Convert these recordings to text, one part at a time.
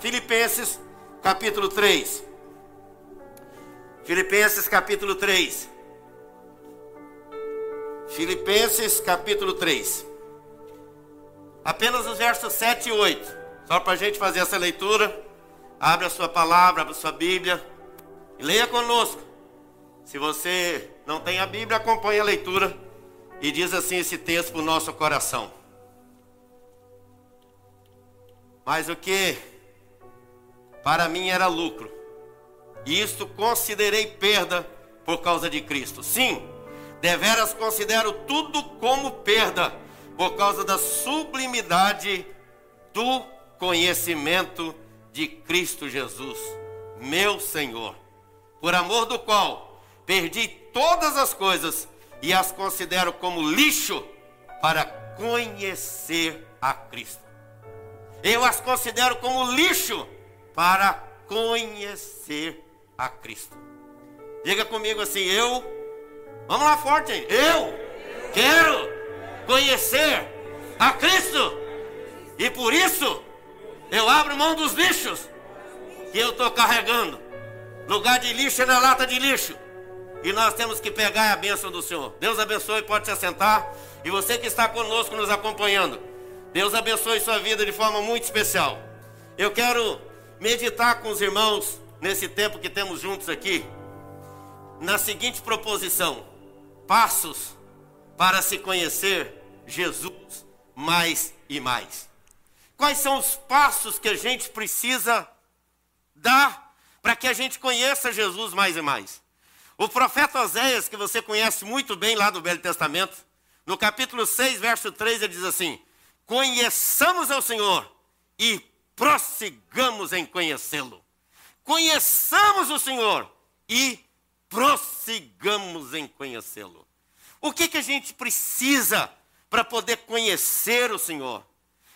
Filipenses capítulo 3. Filipenses capítulo 3. Filipenses capítulo 3. Apenas os versos 7 e 8. Só para a gente fazer essa leitura. Abre a sua palavra, abre a sua Bíblia. E leia conosco. Se você não tem a Bíblia, acompanhe a leitura. E diz assim esse texto para o nosso coração. Mas o que para mim era lucro. E isto considerei perda por causa de Cristo. Sim, deveras considero tudo como perda por causa da sublimidade do conhecimento de Cristo Jesus, meu Senhor, por amor do qual perdi todas as coisas e as considero como lixo para conhecer a Cristo. Eu as considero como lixo para conhecer a Cristo. Diga comigo assim, eu, vamos lá forte, eu quero conhecer a Cristo. E por isso eu abro mão dos lixos que eu estou carregando. Lugar de lixo é na lata de lixo. E nós temos que pegar a bênção do Senhor. Deus abençoe, pode se assentar. E você que está conosco nos acompanhando, Deus abençoe sua vida de forma muito especial. Eu quero meditar com os irmãos nesse tempo que temos juntos aqui, na seguinte proposição: passos para se conhecer Jesus mais e mais. Quais são os passos que a gente precisa dar para que a gente conheça Jesus mais e mais? O profeta Oséias, que você conhece muito bem lá do Velho Testamento, no capítulo 6, verso 3, ele diz assim: Conheçamos ao Senhor e prossigamos em conhecê-lo. Conheçamos o Senhor e prossigamos em conhecê-lo. O que, que a gente precisa para poder conhecer o Senhor?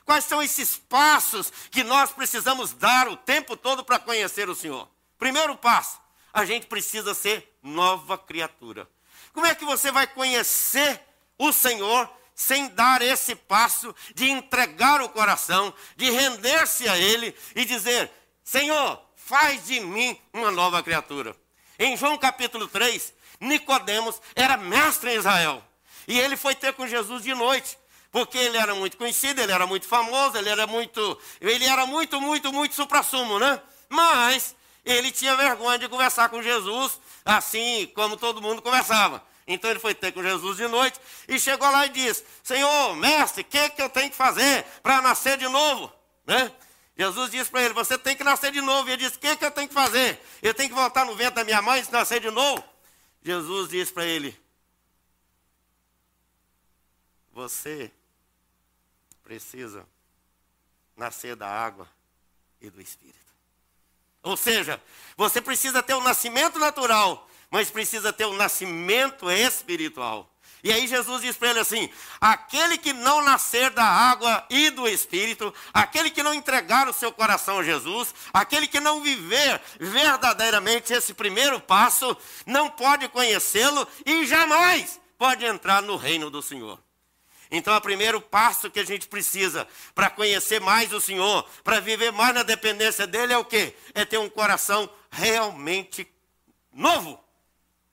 Quais são esses passos que nós precisamos dar o tempo todo para conhecer o Senhor? Primeiro passo, a gente precisa ser nova criatura. Como é que você vai conhecer o Senhor sem dar esse passo de entregar o coração, de render-se a Ele e dizer: Senhor, faz de mim uma nova criatura. Em João capítulo 3, Nicodemos era mestre em Israel. E ele foi ter com Jesus de noite, porque ele era muito conhecido, ele era muito famoso, ele era muito, ele era muito, muito, muito supra-sumo, né? Mas ele tinha vergonha de conversar com Jesus assim como todo mundo conversava. Então ele foi ter com Jesus de noite e chegou lá e disse: Senhor, mestre, o que, que eu tenho que fazer para nascer de novo? Né? Jesus disse para ele: Você tem que nascer de novo. E ele disse: O que, que eu tenho que fazer? Eu tenho que voltar no vento da minha mãe e nascer de novo? Jesus disse para ele: Você precisa nascer da água e do Espírito. Ou seja, você precisa ter o um nascimento natural mas precisa ter um nascimento espiritual. E aí Jesus diz para ele assim: aquele que não nascer da água e do Espírito, aquele que não entregar o seu coração a Jesus, aquele que não viver verdadeiramente esse primeiro passo, não pode conhecê-lo e jamais pode entrar no reino do Senhor. Então, o primeiro passo que a gente precisa para conhecer mais o Senhor, para viver mais na dependência dele, é o quê? É ter um coração realmente novo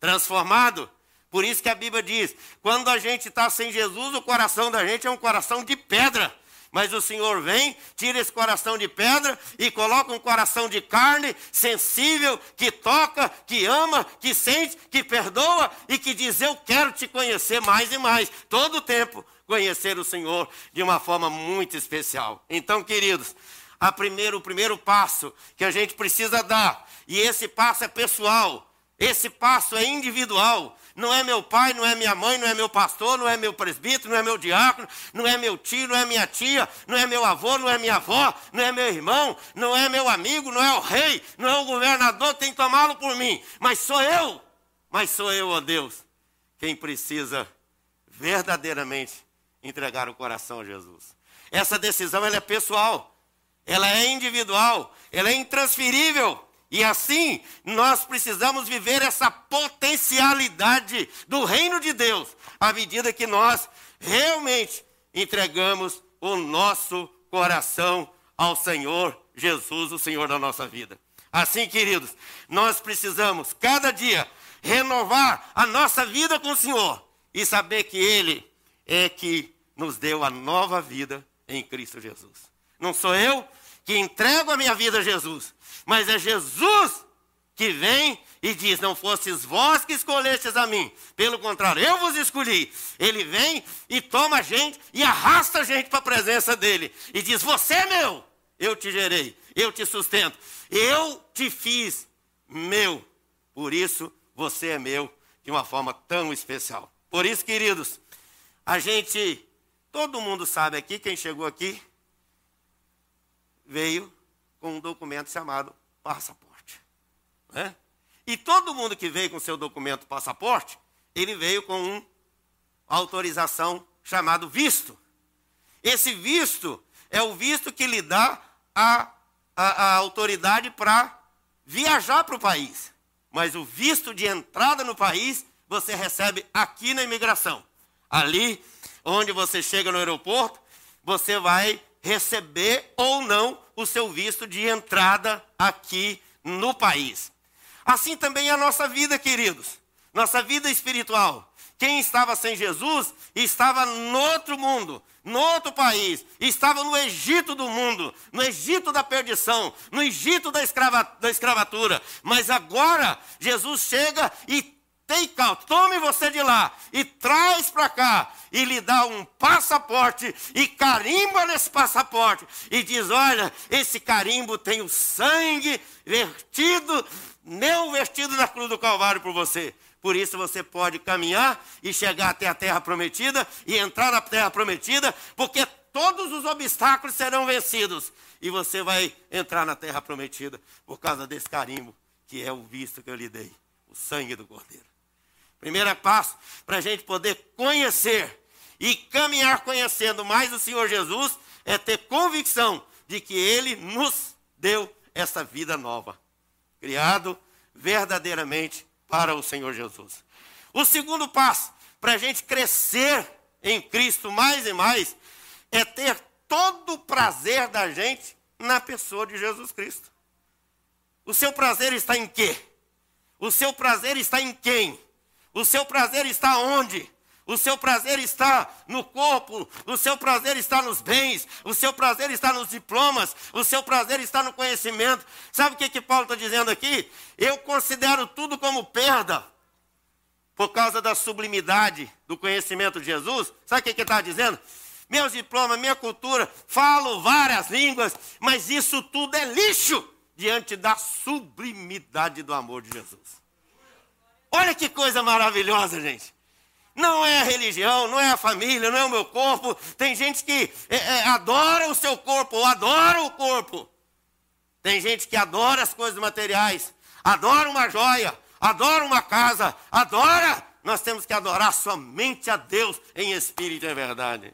transformado. Por isso que a Bíblia diz: quando a gente está sem Jesus, o coração da gente é um coração de pedra. Mas o Senhor vem, tira esse coração de pedra e coloca um coração de carne, sensível, que toca, que ama, que sente, que perdoa e que diz: Eu quero te conhecer mais e mais, todo o tempo, conhecer o Senhor de uma forma muito especial. Então, queridos, a primeiro, o primeiro passo que a gente precisa dar, e esse passo é pessoal, esse passo é individual. Não é meu pai, não é minha mãe, não é meu pastor, não é meu presbítero, não é meu diácono, não é meu tio, não é minha tia, não é meu avô, não é minha avó, não é meu irmão, não é meu amigo, não é o rei, não é o governador tem que tomá-lo por mim. Mas sou eu, mas sou eu, ó Deus, quem precisa verdadeiramente entregar o coração a Jesus. Essa decisão ela é pessoal, ela é individual, ela é intransferível. E assim, nós precisamos viver essa potencialidade do reino de Deus, à medida que nós realmente entregamos o nosso coração ao Senhor Jesus, o Senhor da nossa vida. Assim, queridos, nós precisamos cada dia renovar a nossa vida com o Senhor e saber que Ele é que nos deu a nova vida em Cristo Jesus. Não sou eu que entrego a minha vida a Jesus, mas é Jesus que vem e diz: Não fostes vós que escolhestes a mim, pelo contrário, eu vos escolhi. Ele vem e toma a gente e arrasta a gente para a presença dele e diz: Você é meu, eu te gerei, eu te sustento, eu te fiz meu, por isso você é meu de uma forma tão especial. Por isso, queridos, a gente, todo mundo sabe aqui, quem chegou aqui, veio com um documento chamado passaporte. Né? E todo mundo que veio com seu documento passaporte, ele veio com uma autorização chamado visto. Esse visto é o visto que lhe dá a, a, a autoridade para viajar para o país. Mas o visto de entrada no país você recebe aqui na imigração. Ali, onde você chega no aeroporto, você vai receber ou não o seu visto de entrada aqui no país. Assim também é a nossa vida, queridos. Nossa vida espiritual. Quem estava sem Jesus estava no outro mundo, no outro país, estava no Egito do mundo, no Egito da perdição, no Egito da, escrava, da escravatura. Mas agora Jesus chega e take out, tome você de lá e traz para cá e lhe dá um passaporte e carimba nesse passaporte e diz: Olha, esse carimbo tem o sangue vertido, meu vestido na cruz do Calvário por você. Por isso você pode caminhar e chegar até a terra prometida e entrar na terra prometida, porque todos os obstáculos serão vencidos e você vai entrar na terra prometida por causa desse carimbo que é o visto que eu lhe dei, o sangue do Cordeiro. Primeiro passo para a gente poder conhecer e caminhar conhecendo mais o Senhor Jesus é ter convicção de que Ele nos deu essa vida nova, criado verdadeiramente para o Senhor Jesus. O segundo passo, para a gente crescer em Cristo mais e mais, é ter todo o prazer da gente na pessoa de Jesus Cristo. O seu prazer está em quê? O seu prazer está em quem? O seu prazer está onde? O seu prazer está no corpo, o seu prazer está nos bens, o seu prazer está nos diplomas, o seu prazer está no conhecimento. Sabe o que, que Paulo está dizendo aqui? Eu considero tudo como perda por causa da sublimidade do conhecimento de Jesus. Sabe o que, que ele está dizendo? Meus diplomas, minha cultura, falo várias línguas, mas isso tudo é lixo diante da sublimidade do amor de Jesus. Olha que coisa maravilhosa, gente. Não é a religião, não é a família, não é o meu corpo. Tem gente que é, é, adora o seu corpo, ou adora o corpo. Tem gente que adora as coisas materiais, adora uma joia, adora uma casa, adora. Nós temos que adorar somente a Deus em espírito e verdade.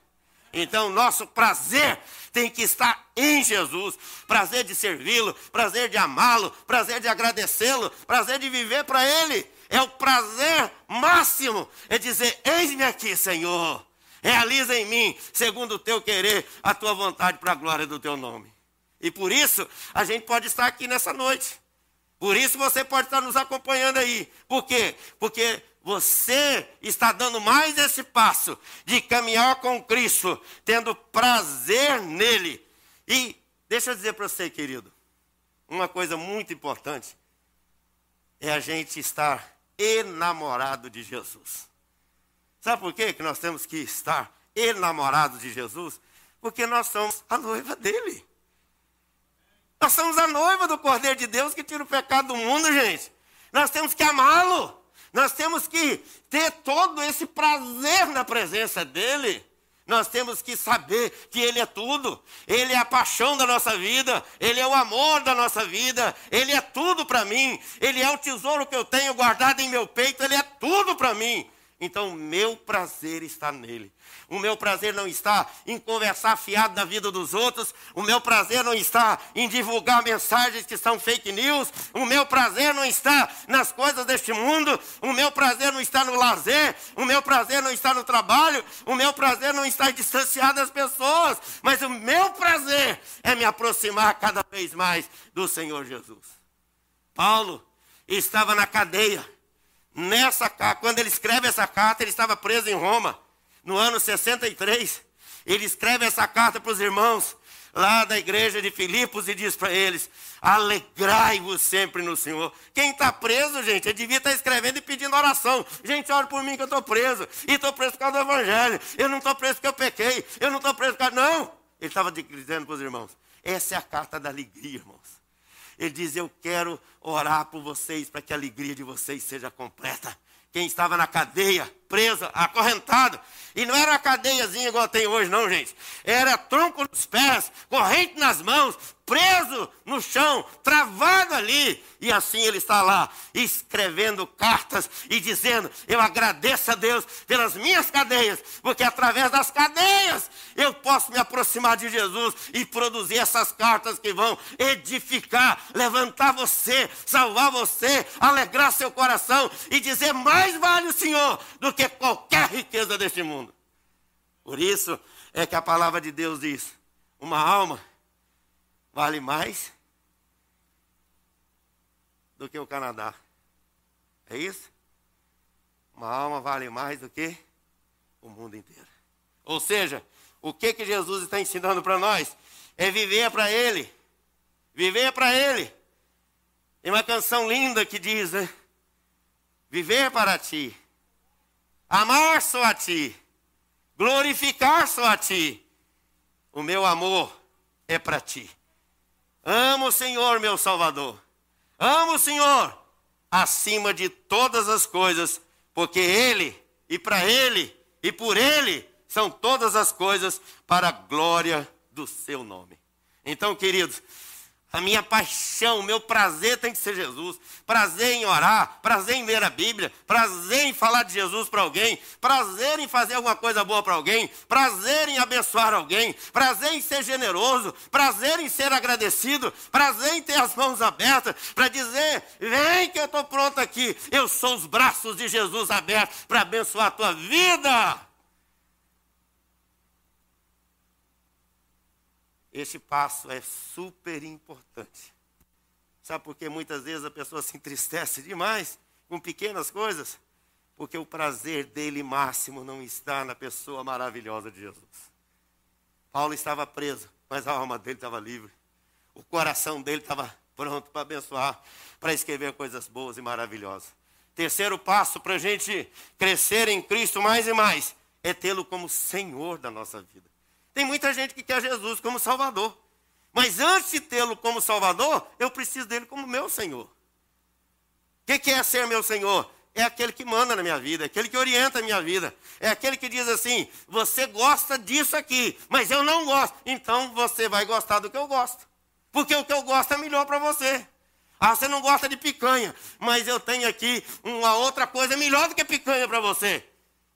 Então, nosso prazer tem que estar em Jesus. Prazer de servi-lo, prazer de amá-lo, prazer de agradecê-lo, prazer de viver para Ele é o prazer máximo, é dizer: Eis-me aqui, Senhor, realiza em mim, segundo o teu querer, a tua vontade para a glória do teu nome. E por isso, a gente pode estar aqui nessa noite. Por isso você pode estar nos acompanhando aí. Por quê? Porque você está dando mais esse passo de caminhar com Cristo, tendo prazer nele. E deixa eu dizer para você, querido, uma coisa muito importante é a gente estar enamorado de Jesus. Sabe por quê que nós temos que estar enamorados de Jesus? Porque nós somos a noiva dele. Nós somos a noiva do Cordeiro de Deus que tira o pecado do mundo, gente. Nós temos que amá-lo. Nós temos que ter todo esse prazer na presença dele. Nós temos que saber que Ele é tudo. Ele é a paixão da nossa vida. Ele é o amor da nossa vida. Ele é tudo para mim. Ele é o tesouro que eu tenho guardado em meu peito. Ele é tudo para mim. Então, o meu prazer está nele. O meu prazer não está em conversar fiado da vida dos outros. O meu prazer não está em divulgar mensagens que são fake news. O meu prazer não está nas coisas deste mundo. O meu prazer não está no lazer. O meu prazer não está no trabalho. O meu prazer não está em distanciar das pessoas. Mas o meu prazer é me aproximar cada vez mais do Senhor Jesus. Paulo estava na cadeia Nessa quando ele escreve essa carta, ele estava preso em Roma, no ano 63. Ele escreve essa carta para os irmãos lá da igreja de Filipos e diz para eles: alegrai-vos sempre no Senhor. Quem está preso, gente, ele devia estar tá escrevendo e pedindo oração. Gente, ora por mim que eu estou preso. E estou preso por causa do Evangelho. Eu não estou preso porque eu pequei. Eu não estou preso por causa. Não! Ele estava dizendo para os irmãos: essa é a carta da alegria, irmãos. Ele diz: Eu quero orar por vocês para que a alegria de vocês seja completa. Quem estava na cadeia, preso, acorrentado, e não era uma cadeiazinha igual tem hoje, não, gente. Era tronco nos pés, corrente nas mãos, preso no chão, travado ali. E assim ele está lá, escrevendo cartas e dizendo: Eu agradeço a Deus pelas minhas cadeias, porque através das cadeias eu posso me aproximar de Jesus e produzir essas cartas que vão edificar, levantar você, salvar você, alegrar seu coração e dizer: Mais vale o Senhor do que qualquer riqueza deste mundo. Por isso é que a palavra de Deus diz: Uma alma vale mais do que o Canadá. É isso? Uma alma vale mais do que o mundo inteiro. Ou seja, o que que Jesus está ensinando para nós? É viver para Ele. Viver para Ele. Tem uma canção linda que diz, né? Viver para Ti. Amar só a Ti. Glorificar só a Ti. O meu amor é para Ti. Amo o Senhor, meu Salvador. Amo o Senhor acima de todas as coisas, porque Ele, e para Ele, e por Ele, são todas as coisas para a glória do seu nome. Então, queridos, a minha paixão, o meu prazer tem que ser Jesus. Prazer em orar, prazer em ler a Bíblia, prazer em falar de Jesus para alguém, prazer em fazer alguma coisa boa para alguém, prazer em abençoar alguém, prazer em ser generoso, prazer em ser agradecido, prazer em ter as mãos abertas para dizer: vem que eu estou pronto aqui. Eu sou os braços de Jesus abertos para abençoar a tua vida. Este passo é super importante. Sabe por que muitas vezes a pessoa se entristece demais com pequenas coisas? Porque o prazer dele máximo não está na pessoa maravilhosa de Jesus. Paulo estava preso, mas a alma dele estava livre. O coração dele estava pronto para abençoar, para escrever coisas boas e maravilhosas. Terceiro passo para a gente crescer em Cristo mais e mais é tê-lo como Senhor da nossa vida. Tem muita gente que quer Jesus como Salvador. Mas antes de tê-lo como Salvador, eu preciso dele como meu Senhor. O que, que é ser meu Senhor? É aquele que manda na minha vida, é aquele que orienta a minha vida. É aquele que diz assim: você gosta disso aqui, mas eu não gosto. Então você vai gostar do que eu gosto. Porque o que eu gosto é melhor para você. Ah, você não gosta de picanha, mas eu tenho aqui uma outra coisa melhor do que picanha para você.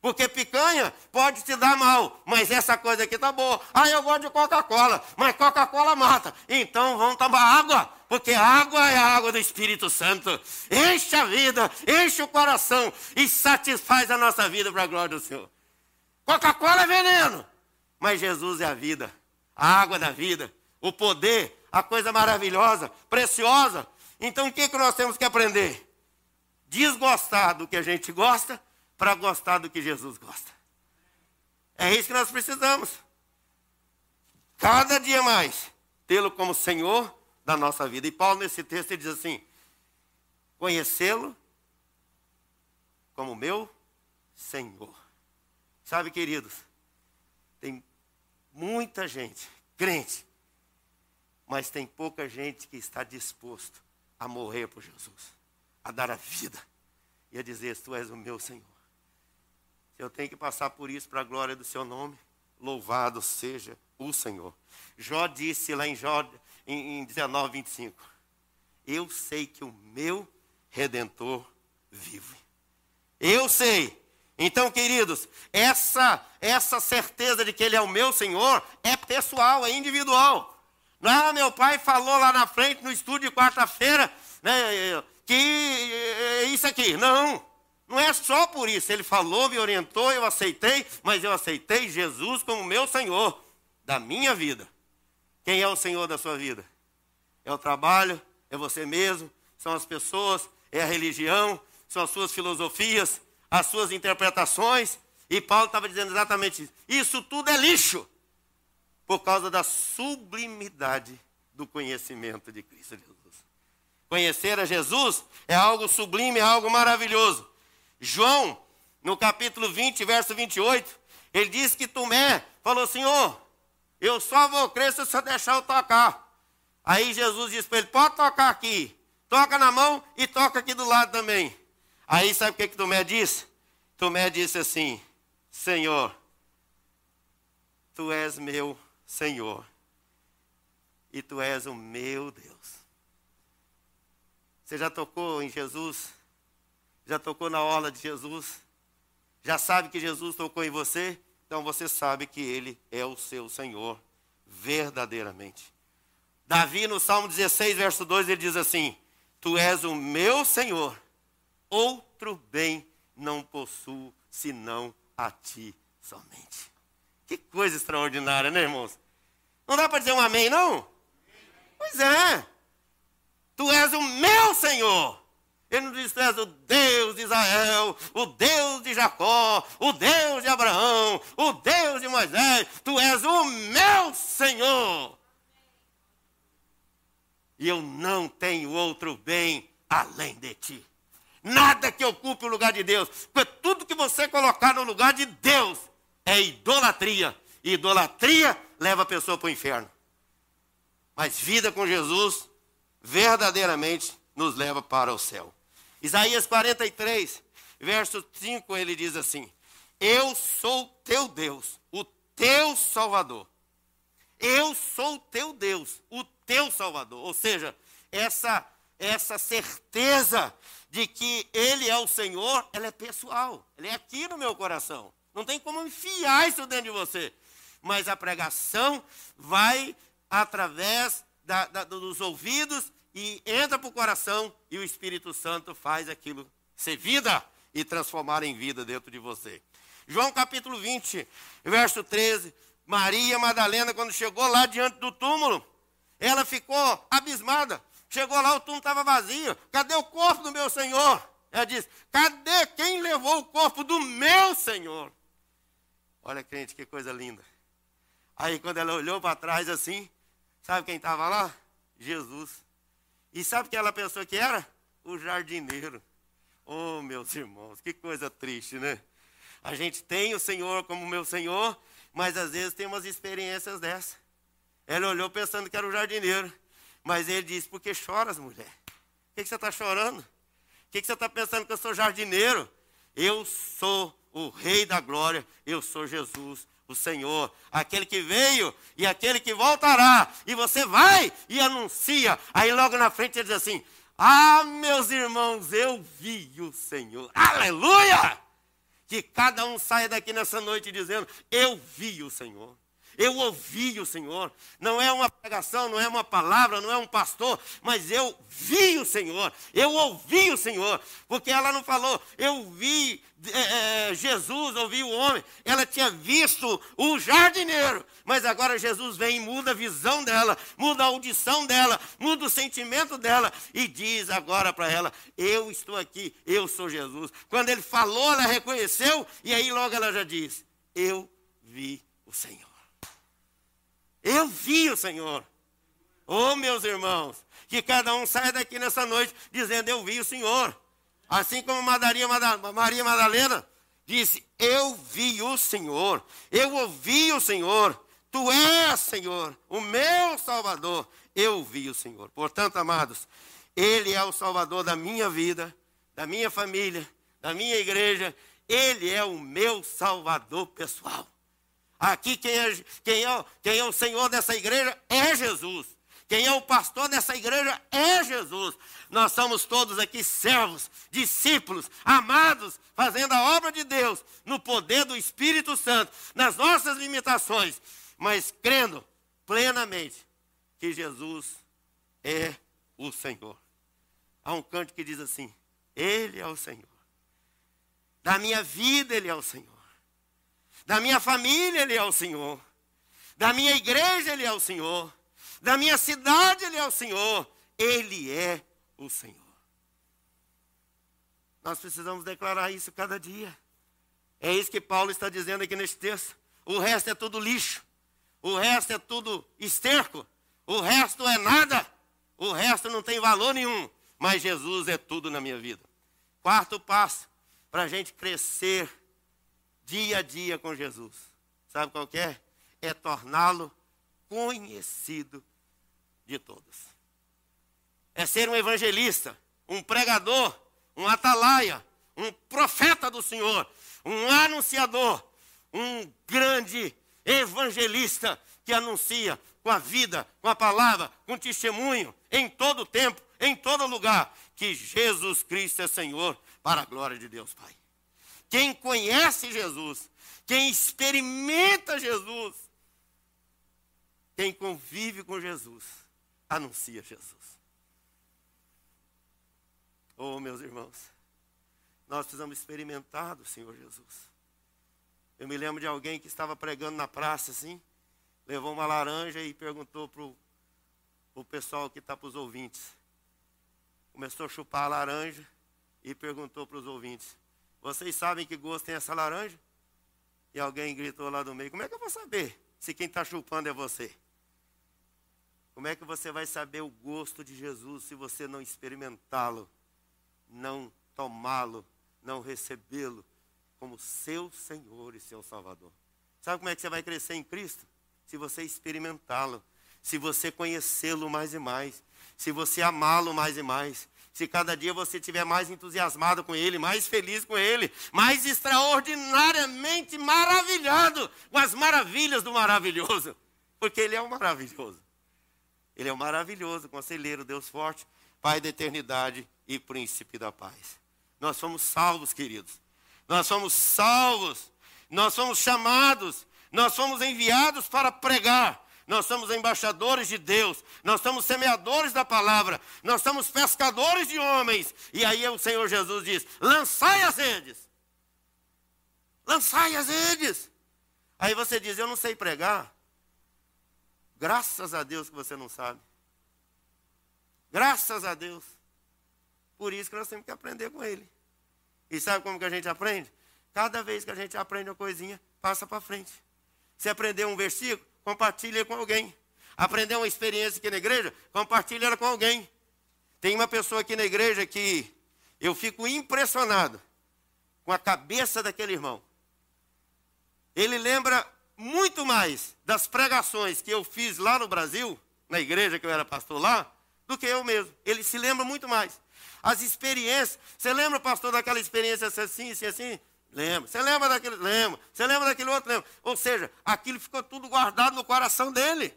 Porque picanha pode te dar mal, mas essa coisa aqui tá boa. Ah, eu gosto de Coca-Cola, mas Coca-Cola mata. Então vamos tomar água, porque água é a água do Espírito Santo. Enche a vida, enche o coração e satisfaz a nossa vida para a glória do Senhor. Coca-Cola é veneno, mas Jesus é a vida, a água da vida, o poder, a coisa maravilhosa, preciosa. Então o que, que nós temos que aprender? Desgostar do que a gente gosta para gostar do que Jesus gosta. É isso que nós precisamos. Cada dia mais, tê-lo como Senhor da nossa vida. E Paulo, nesse texto, ele diz assim: conhecê-lo como meu Senhor. Sabe, queridos, tem muita gente, crente, mas tem pouca gente que está disposto a morrer por Jesus, a dar a vida e a dizer: Tu és o meu Senhor. Eu tenho que passar por isso para a glória do seu nome. Louvado seja o Senhor. Jó disse lá em Jó, em, em 19, 25: Eu sei que o meu redentor vive. Eu sei Então, queridos, essa essa certeza de que ele é o meu Senhor é pessoal, é individual. Não, meu pai falou lá na frente no estúdio de quarta-feira, né, que é isso aqui. Não, não é só por isso. Ele falou, me orientou, eu aceitei, mas eu aceitei Jesus como meu Senhor da minha vida. Quem é o Senhor da sua vida? É o trabalho, é você mesmo, são as pessoas, é a religião, são as suas filosofias, as suas interpretações. E Paulo estava dizendo exatamente isso. Isso tudo é lixo por causa da sublimidade do conhecimento de Cristo Jesus. Conhecer a Jesus é algo sublime, é algo maravilhoso. João, no capítulo 20, verso 28, ele diz que Tomé falou: Senhor, eu só vou crer se você deixar eu tocar. Aí Jesus disse para ele: Pode tocar aqui, toca na mão e toca aqui do lado também. Aí sabe o que, que Tomé disse? Tomé disse assim: Senhor, tu és meu Senhor e tu és o meu Deus. Você já tocou em Jesus? Já tocou na orla de Jesus? Já sabe que Jesus tocou em você? Então você sabe que Ele é o seu Senhor, verdadeiramente. Davi, no Salmo 16, verso 2, ele diz assim: Tu és o meu Senhor, outro bem não possuo senão a ti somente. Que coisa extraordinária, né, irmãos? Não dá para dizer um amém, não? Pois é. Tu és o meu Senhor. Ele diz tu és o Deus de Israel, o Deus de Jacó, o Deus de Abraão, o Deus de Moisés. Tu és o meu Senhor. E eu não tenho outro bem além de ti. Nada que ocupe o lugar de Deus. Porque tudo que você colocar no lugar de Deus é idolatria. E idolatria leva a pessoa para o inferno. Mas vida com Jesus verdadeiramente nos leva para o céu. Isaías 43, verso 5, ele diz assim: Eu sou teu Deus, o teu Salvador. Eu sou teu Deus, o teu Salvador. Ou seja, essa essa certeza de que ele é o Senhor, ela é pessoal. Ela é aqui no meu coração. Não tem como enfiar isso dentro de você. Mas a pregação vai através da, da, dos ouvidos e entra para o coração e o Espírito Santo faz aquilo ser vida e transformar em vida dentro de você. João capítulo 20, verso 13. Maria Madalena, quando chegou lá diante do túmulo, ela ficou abismada. Chegou lá, o túmulo estava vazio. Cadê o corpo do meu Senhor? Ela disse: Cadê quem levou o corpo do meu Senhor? Olha, crente, que coisa linda. Aí, quando ela olhou para trás assim, sabe quem estava lá? Jesus. E sabe que ela pensou que era? O jardineiro. Oh, meus irmãos, que coisa triste, né? A gente tem o Senhor como meu Senhor, mas às vezes tem umas experiências dessa. Ela olhou pensando que era o jardineiro. Mas ele disse: Por que choras, mulher? O que, que você está chorando? O que, que você está pensando que eu sou jardineiro? Eu sou o Rei da Glória, eu sou Jesus, o Senhor, aquele que veio e aquele que voltará. E você vai e anuncia. Aí logo na frente ele diz assim: Ah, meus irmãos, eu vi o Senhor. Aleluia! Que cada um saia daqui nessa noite dizendo: Eu vi o Senhor. Eu ouvi o Senhor. Não é uma pregação, não é uma palavra, não é um pastor, mas eu vi o Senhor. Eu ouvi o Senhor. Porque ela não falou, eu vi é, é, Jesus, ouvi o homem. Ela tinha visto o jardineiro. Mas agora Jesus vem e muda a visão dela, muda a audição dela, muda o sentimento dela e diz agora para ela: Eu estou aqui, eu sou Jesus. Quando ele falou, ela reconheceu e aí logo ela já diz: Eu vi o Senhor. Eu vi o Senhor. Oh, meus irmãos, que cada um saia daqui nessa noite dizendo: Eu vi o Senhor. Assim como Maria, Madalena disse: Eu vi o Senhor. Eu ouvi o Senhor. Tu és, Senhor, o meu Salvador. Eu vi o Senhor. Portanto, amados, Ele é o Salvador da minha vida, da minha família, da minha igreja. Ele é o meu Salvador pessoal. Aqui quem é, quem, é, quem é o Senhor dessa igreja é Jesus. Quem é o pastor dessa igreja é Jesus. Nós somos todos aqui servos, discípulos, amados, fazendo a obra de Deus no poder do Espírito Santo, nas nossas limitações, mas crendo plenamente que Jesus é o Senhor. Há um canto que diz assim: Ele é o Senhor. Da minha vida, Ele é o Senhor. Da minha família, Ele é o Senhor. Da minha igreja, Ele é o Senhor. Da minha cidade, Ele é o Senhor. Ele é o Senhor. Nós precisamos declarar isso cada dia. É isso que Paulo está dizendo aqui neste texto. O resto é tudo lixo. O resto é tudo esterco. O resto é nada. O resto não tem valor nenhum. Mas Jesus é tudo na minha vida. Quarto passo para a gente crescer dia a dia com Jesus. Sabe qual é? É torná-lo conhecido de todos. É ser um evangelista, um pregador, um atalaia, um profeta do Senhor, um anunciador, um grande evangelista que anuncia com a vida, com a palavra, com testemunho, em todo tempo, em todo lugar, que Jesus Cristo é Senhor, para a glória de Deus Pai. Quem conhece Jesus, quem experimenta Jesus, quem convive com Jesus, anuncia Jesus. Oh, meus irmãos, nós precisamos experimentar do Senhor Jesus. Eu me lembro de alguém que estava pregando na praça assim, levou uma laranja e perguntou para o pessoal que está para os ouvintes. Começou a chupar a laranja e perguntou para os ouvintes: Vocês sabem que gosto tem essa laranja? E alguém gritou lá do meio: Como é que eu vou saber se quem está chupando é você? Como é que você vai saber o gosto de Jesus se você não experimentá-lo, não tomá-lo, não recebê-lo como seu Senhor e seu Salvador? Sabe como é que você vai crescer em Cristo? Se você experimentá-lo, se você conhecê-lo mais e mais, se você amá-lo mais e mais, se cada dia você estiver mais entusiasmado com Ele, mais feliz com Ele, mais extraordinariamente maravilhado com as maravilhas do maravilhoso, porque Ele é o maravilhoso. Ele é o maravilhoso, conselheiro, Deus forte, Pai da eternidade e príncipe da paz. Nós somos salvos, queridos. Nós somos salvos. Nós somos chamados. Nós somos enviados para pregar. Nós somos embaixadores de Deus, nós somos semeadores da palavra, nós somos pescadores de homens. E aí o Senhor Jesus diz: lançai as redes. Lançai as redes. Aí você diz: eu não sei pregar. Graças a Deus que você não sabe. Graças a Deus. Por isso que nós temos que aprender com Ele. E sabe como que a gente aprende? Cada vez que a gente aprende uma coisinha, passa para frente. Você aprendeu um versículo, compartilha com alguém. Aprendeu uma experiência aqui na igreja, compartilha com alguém. Tem uma pessoa aqui na igreja que eu fico impressionado com a cabeça daquele irmão. Ele lembra muito mais das pregações que eu fiz lá no Brasil, na igreja que eu era pastor lá, do que eu mesmo. Ele se lembra muito mais. As experiências. Você lembra, pastor, daquela experiência assim, assim, assim? Lembra. Você lembra daquele? Lembra. Você lembra daquele outro? Lembra. Ou seja, aquilo ficou tudo guardado no coração dele.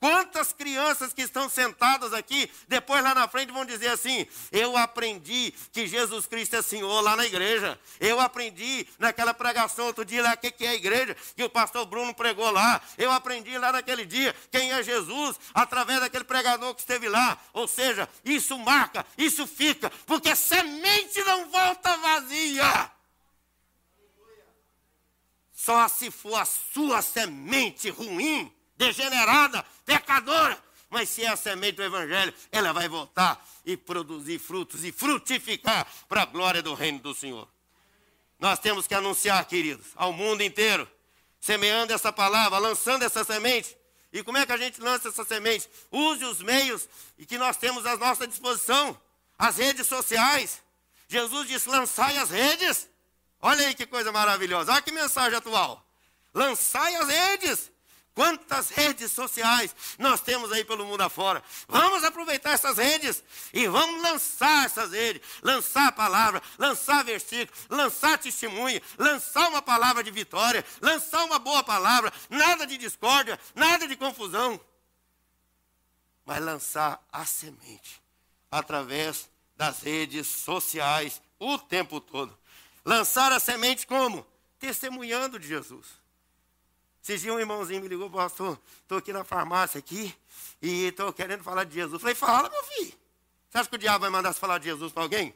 Quantas crianças que estão sentadas aqui, depois lá na frente vão dizer assim: Eu aprendi que Jesus Cristo é Senhor lá na igreja. Eu aprendi naquela pregação outro dia lá, o que, que é a igreja, que o pastor Bruno pregou lá. Eu aprendi lá naquele dia quem é Jesus, através daquele pregador que esteve lá. Ou seja, isso marca, isso fica, porque semente não volta vazia. Só se for a sua semente ruim, degenerada, pecadora. Mas se é a semente do Evangelho, ela vai voltar e produzir frutos e frutificar para a glória do reino do Senhor. Nós temos que anunciar, queridos, ao mundo inteiro, semeando essa palavra, lançando essa semente. E como é que a gente lança essa semente? Use os meios e que nós temos à nossa disposição, as redes sociais. Jesus disse: lançai as redes. Olha aí que coisa maravilhosa. Olha que mensagem atual. Lançai as redes. Quantas redes sociais nós temos aí pelo mundo afora? Vamos aproveitar essas redes e vamos lançar essas redes, lançar a palavra, lançar versículo, lançar testemunha, lançar uma palavra de vitória, lançar uma boa palavra, nada de discórdia, nada de confusão. mas lançar a semente através das redes sociais o tempo todo. Lançar a semente como? Testemunhando de Jesus. Esses dias um irmãozinho me ligou, pastor, estou aqui na farmácia aqui e estou querendo falar de Jesus. Falei, fala, meu filho. Você acha que o diabo vai mandar falar de Jesus para alguém?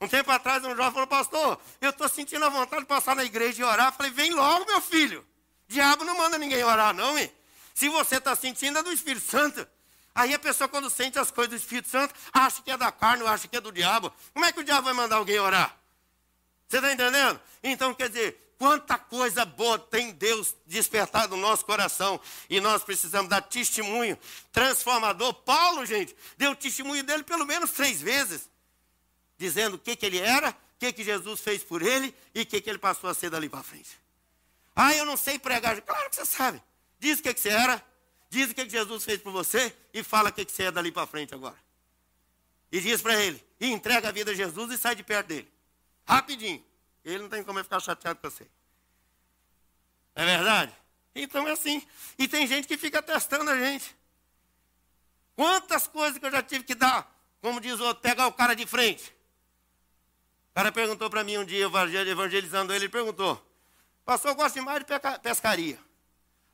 Um tempo atrás, um jovem falou, pastor, eu estou sentindo a vontade de passar na igreja e orar. Falei, vem logo, meu filho. Diabo não manda ninguém orar, não, hein? Se você está sentindo, é do Espírito Santo. Aí a pessoa, quando sente as coisas do Espírito Santo, acha que é da carne acha que é do diabo. Como é que o diabo vai mandar alguém orar? Você está entendendo? Então, quer dizer, quanta coisa boa tem Deus despertado no nosso coração. E nós precisamos dar testemunho transformador. Paulo, gente, deu testemunho dele pelo menos três vezes dizendo o que, que ele era, o que, que Jesus fez por ele e o que, que ele passou a ser dali para frente. Ah, eu não sei pregar. Claro que você sabe. Diz o que, que você era, diz o que, que Jesus fez por você e fala o que, que você é dali para frente agora. E diz para ele, e entrega a vida a Jesus e sai de perto dele. Rapidinho. Ele não tem como ficar chateado com você. É verdade? Então é assim. E tem gente que fica testando a gente. Quantas coisas que eu já tive que dar, como diz o outro, pegar o cara de frente cara perguntou para mim um dia, evangelizando ele, ele perguntou: Pastor, eu gosto demais de pescaria.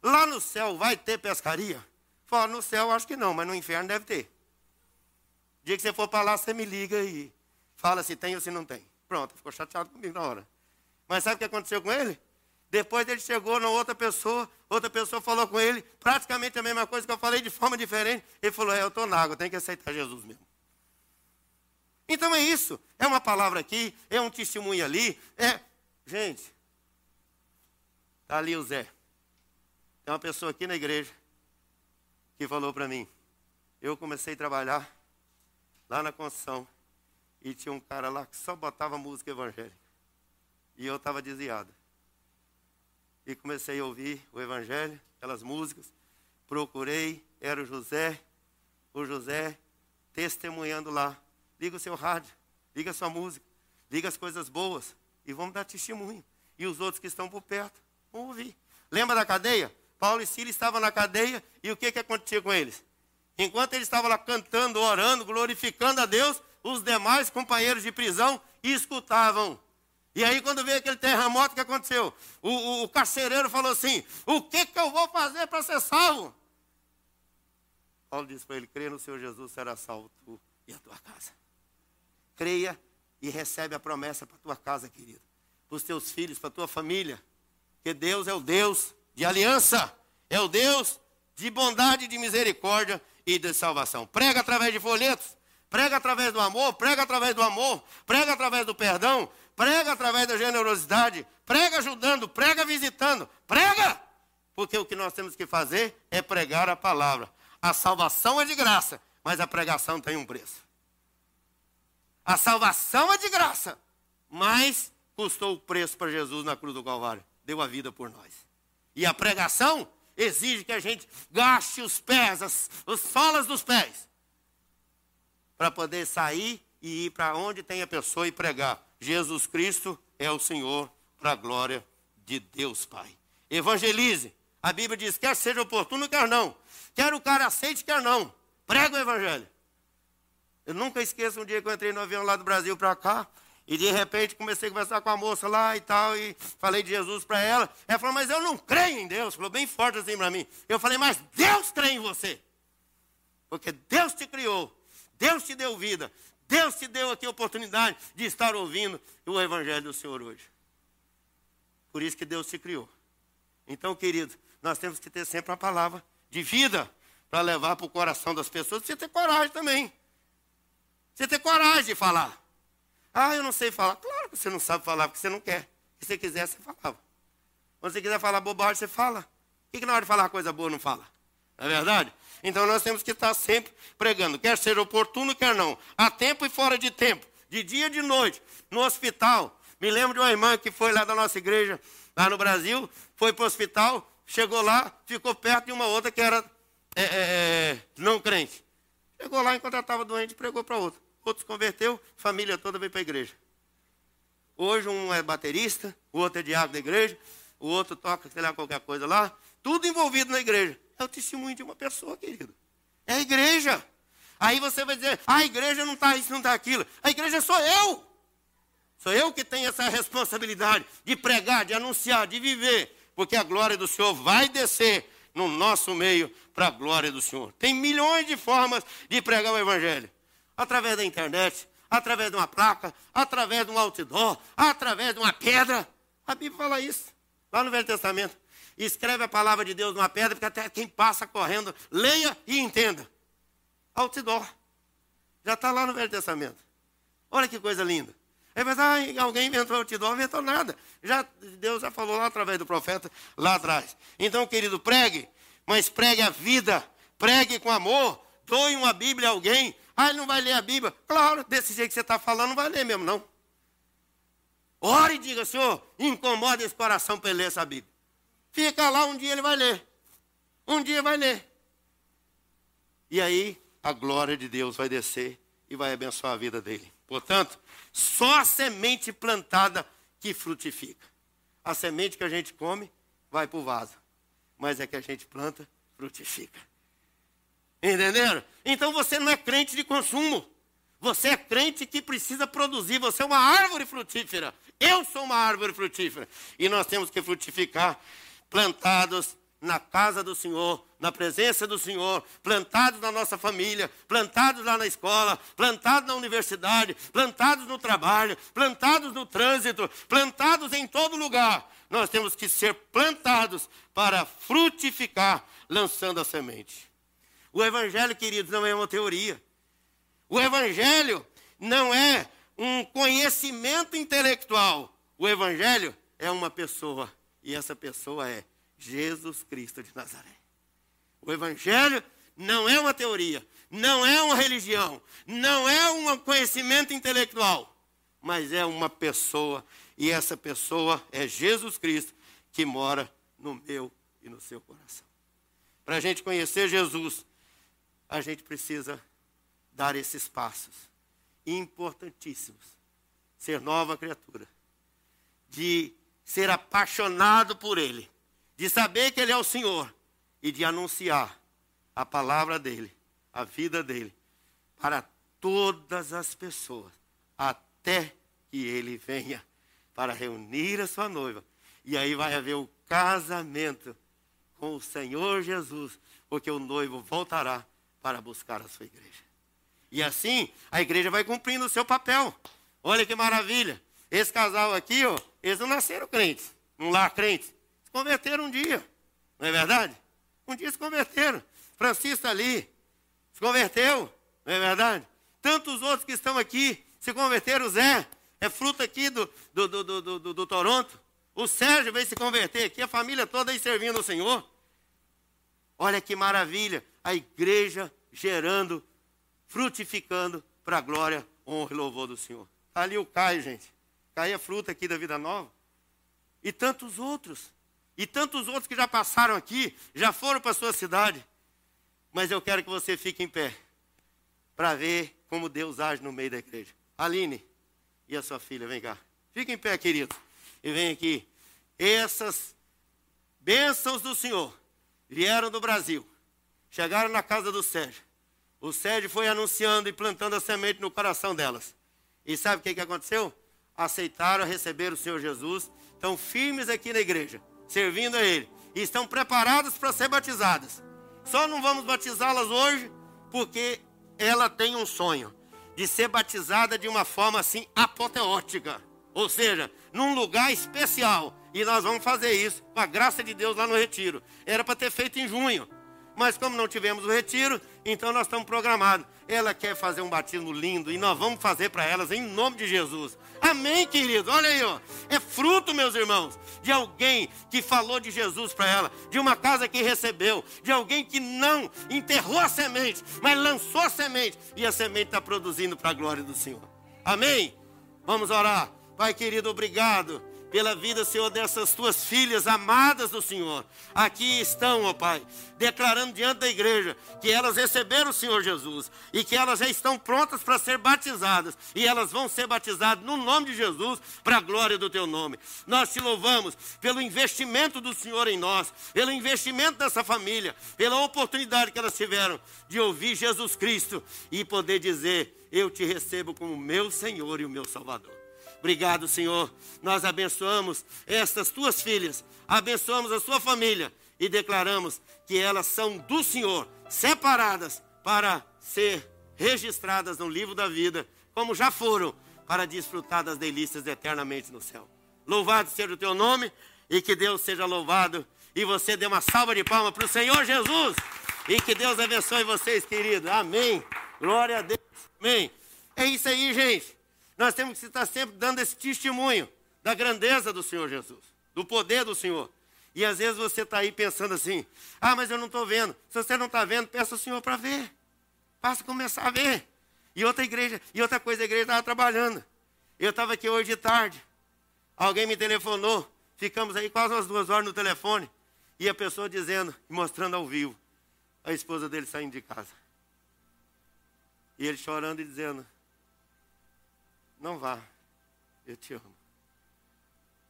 Lá no céu vai ter pescaria? Falei, no céu acho que não, mas no inferno deve ter. O dia que você for para lá, você me liga e fala se tem ou se não tem. Pronto, ficou chateado comigo na hora. Mas sabe o que aconteceu com ele? Depois ele chegou na outra pessoa, outra pessoa falou com ele, praticamente a mesma coisa que eu falei de forma diferente. Ele falou: É, eu estou na água, tenho que aceitar Jesus mesmo. Então é isso. É uma palavra aqui, é um testemunho ali. É. Gente, está ali o Zé. Tem uma pessoa aqui na igreja que falou para mim. Eu comecei a trabalhar lá na construção e tinha um cara lá que só botava música evangélica. E eu estava desviado. E comecei a ouvir o evangelho, aquelas músicas. Procurei, era o José, o José testemunhando lá liga o seu rádio, liga a sua música, liga as coisas boas e vamos dar testemunho. E os outros que estão por perto vão ouvir. Lembra da cadeia? Paulo e Silas estavam na cadeia e o que, que acontecia com eles? Enquanto eles estavam lá cantando, orando, glorificando a Deus, os demais companheiros de prisão escutavam. E aí, quando veio aquele terremoto, o que aconteceu? O, o, o carcereiro falou assim: O que, que eu vou fazer para ser salvo? Paulo disse para ele: Crê no Senhor Jesus, será salvo tu e a tua casa creia e recebe a promessa para tua casa, querido. Para os teus filhos, para a tua família. Que Deus é o Deus de aliança. É o Deus de bondade, de misericórdia e de salvação. Prega através de folhetos. Prega através do amor, prega através do amor, prega através do perdão, prega através da generosidade, prega ajudando, prega visitando, prega! Porque o que nós temos que fazer é pregar a palavra. A salvação é de graça, mas a pregação tem um preço. A salvação é de graça, mas custou o preço para Jesus na cruz do Calvário. Deu a vida por nós. E a pregação exige que a gente gaste os pés, as, os solas dos pés, para poder sair e ir para onde tem a pessoa e pregar. Jesus Cristo é o Senhor para a glória de Deus Pai. Evangelize. A Bíblia diz: quer seja oportuno, quer não. Quer o cara aceite, quer não. Prega o Evangelho. Eu nunca esqueço um dia que eu entrei no avião lá do Brasil para cá. E de repente comecei a conversar com a moça lá e tal, e falei de Jesus para ela. Ela falou, mas eu não creio em Deus. Falou bem forte assim para mim. Eu falei, mas Deus crê em você. Porque Deus te criou, Deus te deu vida, Deus te deu aqui a oportunidade de estar ouvindo o Evangelho do Senhor hoje. Por isso que Deus te criou. Então, querido, nós temos que ter sempre a palavra de vida para levar para o coração das pessoas. Você ter coragem também. Você ter coragem de falar. Ah, eu não sei falar. Claro que você não sabe falar, porque você não quer. Se você quiser, você falava. Quando você quiser falar bobagem, você fala. Por que, que na hora de falar coisa boa não fala? Não é verdade? Então nós temos que estar sempre pregando, quer ser oportuno, quer não. A tempo e fora de tempo, de dia e de noite, no hospital. Me lembro de uma irmã que foi lá da nossa igreja, lá no Brasil, foi para o hospital, chegou lá, ficou perto de uma outra que era é, é, é não crente. Chegou lá, enquanto ela estava doente, pregou para outra. Outro se converteu, família toda veio para a igreja. Hoje um é baterista, o outro é diácono da igreja, o outro toca, sei lá, qualquer coisa lá. Tudo envolvido na igreja. É o testemunho de uma pessoa, querido. É a igreja. Aí você vai dizer, ah, a igreja não está isso, não está aquilo. A igreja sou eu. Sou eu que tenho essa responsabilidade de pregar, de anunciar, de viver. Porque a glória do Senhor vai descer no nosso meio para a glória do Senhor. Tem milhões de formas de pregar o Evangelho. Através da internet, através de uma placa, através de um outdoor, através de uma pedra. A Bíblia fala isso, lá no Velho Testamento. Escreve a palavra de Deus numa pedra, porque até quem passa correndo, leia e entenda. Outdoor. Já está lá no Velho Testamento. Olha que coisa linda. É verdade, alguém inventou outdoor, não inventou nada. Já, Deus já falou lá através do profeta, lá atrás. Então, querido, pregue, mas pregue a vida, pregue com amor, doe uma Bíblia a alguém. Ah, ele não vai ler a Bíblia. Claro, desse jeito que você está falando, não vai ler mesmo, não. Ore e diga, Senhor, incomoda esse coração para ele ler essa Bíblia. Fica lá, um dia ele vai ler. Um dia vai ler. E aí, a glória de Deus vai descer e vai abençoar a vida dele. Portanto, só a semente plantada que frutifica. A semente que a gente come vai para o vaso. Mas é que a gente planta, frutifica. Entenderam? Então você não é crente de consumo. Você é crente que precisa produzir. Você é uma árvore frutífera. Eu sou uma árvore frutífera. E nós temos que frutificar plantados na casa do Senhor, na presença do Senhor, plantados na nossa família, plantados lá na escola, plantados na universidade, plantados no trabalho, plantados no trânsito, plantados em todo lugar. Nós temos que ser plantados para frutificar, lançando a semente. O Evangelho, queridos, não é uma teoria. O Evangelho não é um conhecimento intelectual. O Evangelho é uma pessoa, e essa pessoa é Jesus Cristo de Nazaré. O Evangelho não é uma teoria, não é uma religião, não é um conhecimento intelectual, mas é uma pessoa, e essa pessoa é Jesus Cristo que mora no meu e no seu coração. Para a gente conhecer Jesus, a gente precisa dar esses passos importantíssimos. Ser nova criatura, de ser apaixonado por Ele, de saber que Ele é o Senhor e de anunciar a palavra dEle, a vida dEle, para todas as pessoas, até que Ele venha para reunir a sua noiva. E aí vai haver o casamento com o Senhor Jesus, porque o noivo voltará para buscar a sua igreja. E assim, a igreja vai cumprindo o seu papel. Olha que maravilha. Esse casal aqui, ó, eles não nasceram crentes, não lá crentes converteram um dia, não é verdade? Um dia se converteram. Francisco ali se converteu, não é verdade? Tantos outros que estão aqui se converteram. Zé é fruto aqui do, do, do, do, do, do Toronto. O Sérgio veio se converter aqui, a família toda aí servindo o Senhor. Olha que maravilha, a igreja gerando, frutificando para a glória, honra e louvor do Senhor. Está ali o Caio, gente. Caio é fruta aqui da vida nova. E tantos outros. E tantos outros que já passaram aqui, já foram para a sua cidade. Mas eu quero que você fique em pé para ver como Deus age no meio da igreja. Aline e a sua filha, vem cá. Fique em pé, querido. E vem aqui. Essas bênçãos do Senhor vieram do Brasil. Chegaram na casa do Sérgio. O Sérgio foi anunciando e plantando a semente no coração delas. E sabe o que, que aconteceu? Aceitaram receber o Senhor Jesus. Estão firmes aqui na igreja servindo a Ele. E estão preparadas para ser batizadas. Só não vamos batizá-las hoje porque ela tem um sonho de ser batizada de uma forma assim apoteótica. Ou seja, num lugar especial. E nós vamos fazer isso com a graça de Deus lá no retiro. Era para ter feito em junho. Mas como não tivemos o retiro, então nós estamos programados. Ela quer fazer um batismo lindo e nós vamos fazer para elas em nome de Jesus. Amém, querido. Olha aí, ó. É fruto, meus irmãos, de alguém que falou de Jesus para ela, de uma casa que recebeu, de alguém que não enterrou a semente, mas lançou a semente e a semente está produzindo para a glória do Senhor. Amém? Vamos orar. Pai querido, obrigado pela vida, Senhor, dessas tuas filhas amadas do Senhor. Aqui estão, ó Pai, declarando diante da igreja que elas receberam o Senhor Jesus e que elas já estão prontas para ser batizadas. E elas vão ser batizadas no nome de Jesus, para a glória do teu nome. Nós te louvamos pelo investimento do Senhor em nós, pelo investimento dessa família, pela oportunidade que elas tiveram de ouvir Jesus Cristo e poder dizer: Eu te recebo como meu Senhor e o meu Salvador. Obrigado, Senhor. Nós abençoamos estas tuas filhas, abençoamos a sua família e declaramos que elas são do Senhor, separadas para ser registradas no livro da vida, como já foram, para desfrutar das delícias eternamente no céu. Louvado seja o teu nome e que Deus seja louvado. E você dê uma salva de palmas para o Senhor Jesus. E que Deus abençoe vocês, queridos. Amém. Glória a Deus. Amém. É isso aí, gente. Nós temos que estar sempre dando esse testemunho da grandeza do Senhor Jesus, do poder do Senhor. E às vezes você está aí pensando assim: ah, mas eu não estou vendo. Se você não está vendo, peça ao Senhor para ver. Faça começar a ver. E outra igreja, e outra coisa, a igreja estava trabalhando. Eu estava aqui hoje de tarde. Alguém me telefonou. Ficamos aí quase umas duas horas no telefone. E a pessoa dizendo, mostrando ao vivo, a esposa dele saindo de casa. E ele chorando e dizendo: não vá, eu te amo.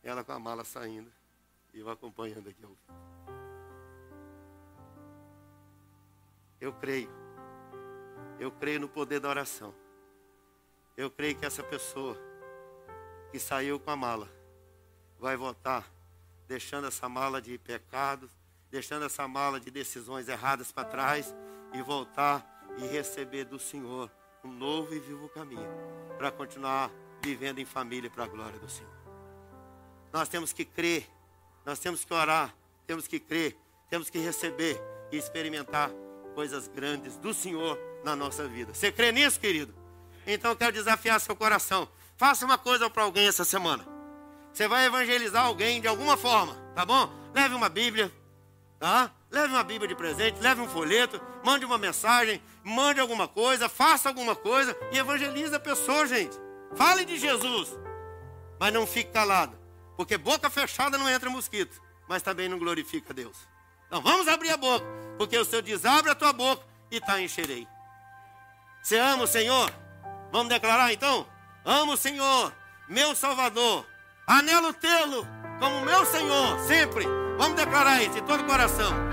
Ela com a mala saindo e eu acompanhando aqui. Eu creio. Eu creio no poder da oração. Eu creio que essa pessoa que saiu com a mala vai voltar, deixando essa mala de pecados, deixando essa mala de decisões erradas para trás e voltar e receber do Senhor um novo e vivo caminho para continuar vivendo em família para a glória do Senhor. Nós temos que crer, nós temos que orar, temos que crer, temos que receber e experimentar coisas grandes do Senhor na nossa vida. Você crê nisso, querido? Então eu quero desafiar seu coração. Faça uma coisa para alguém essa semana. Você vai evangelizar alguém de alguma forma, tá bom? Leve uma Bíblia, tá? Leve uma Bíblia de presente, leve um folheto, mande uma mensagem, mande alguma coisa, faça alguma coisa e evangelize a pessoa, gente. Fale de Jesus, mas não fique calado, porque boca fechada não entra mosquito, mas também não glorifica Deus. Então vamos abrir a boca, porque o Senhor diz: abre a tua boca e tá encherei. Você ama o Senhor? Vamos declarar então? Amo o Senhor, meu Salvador, anelo tê-lo como meu Senhor, sempre. Vamos declarar isso de todo o coração.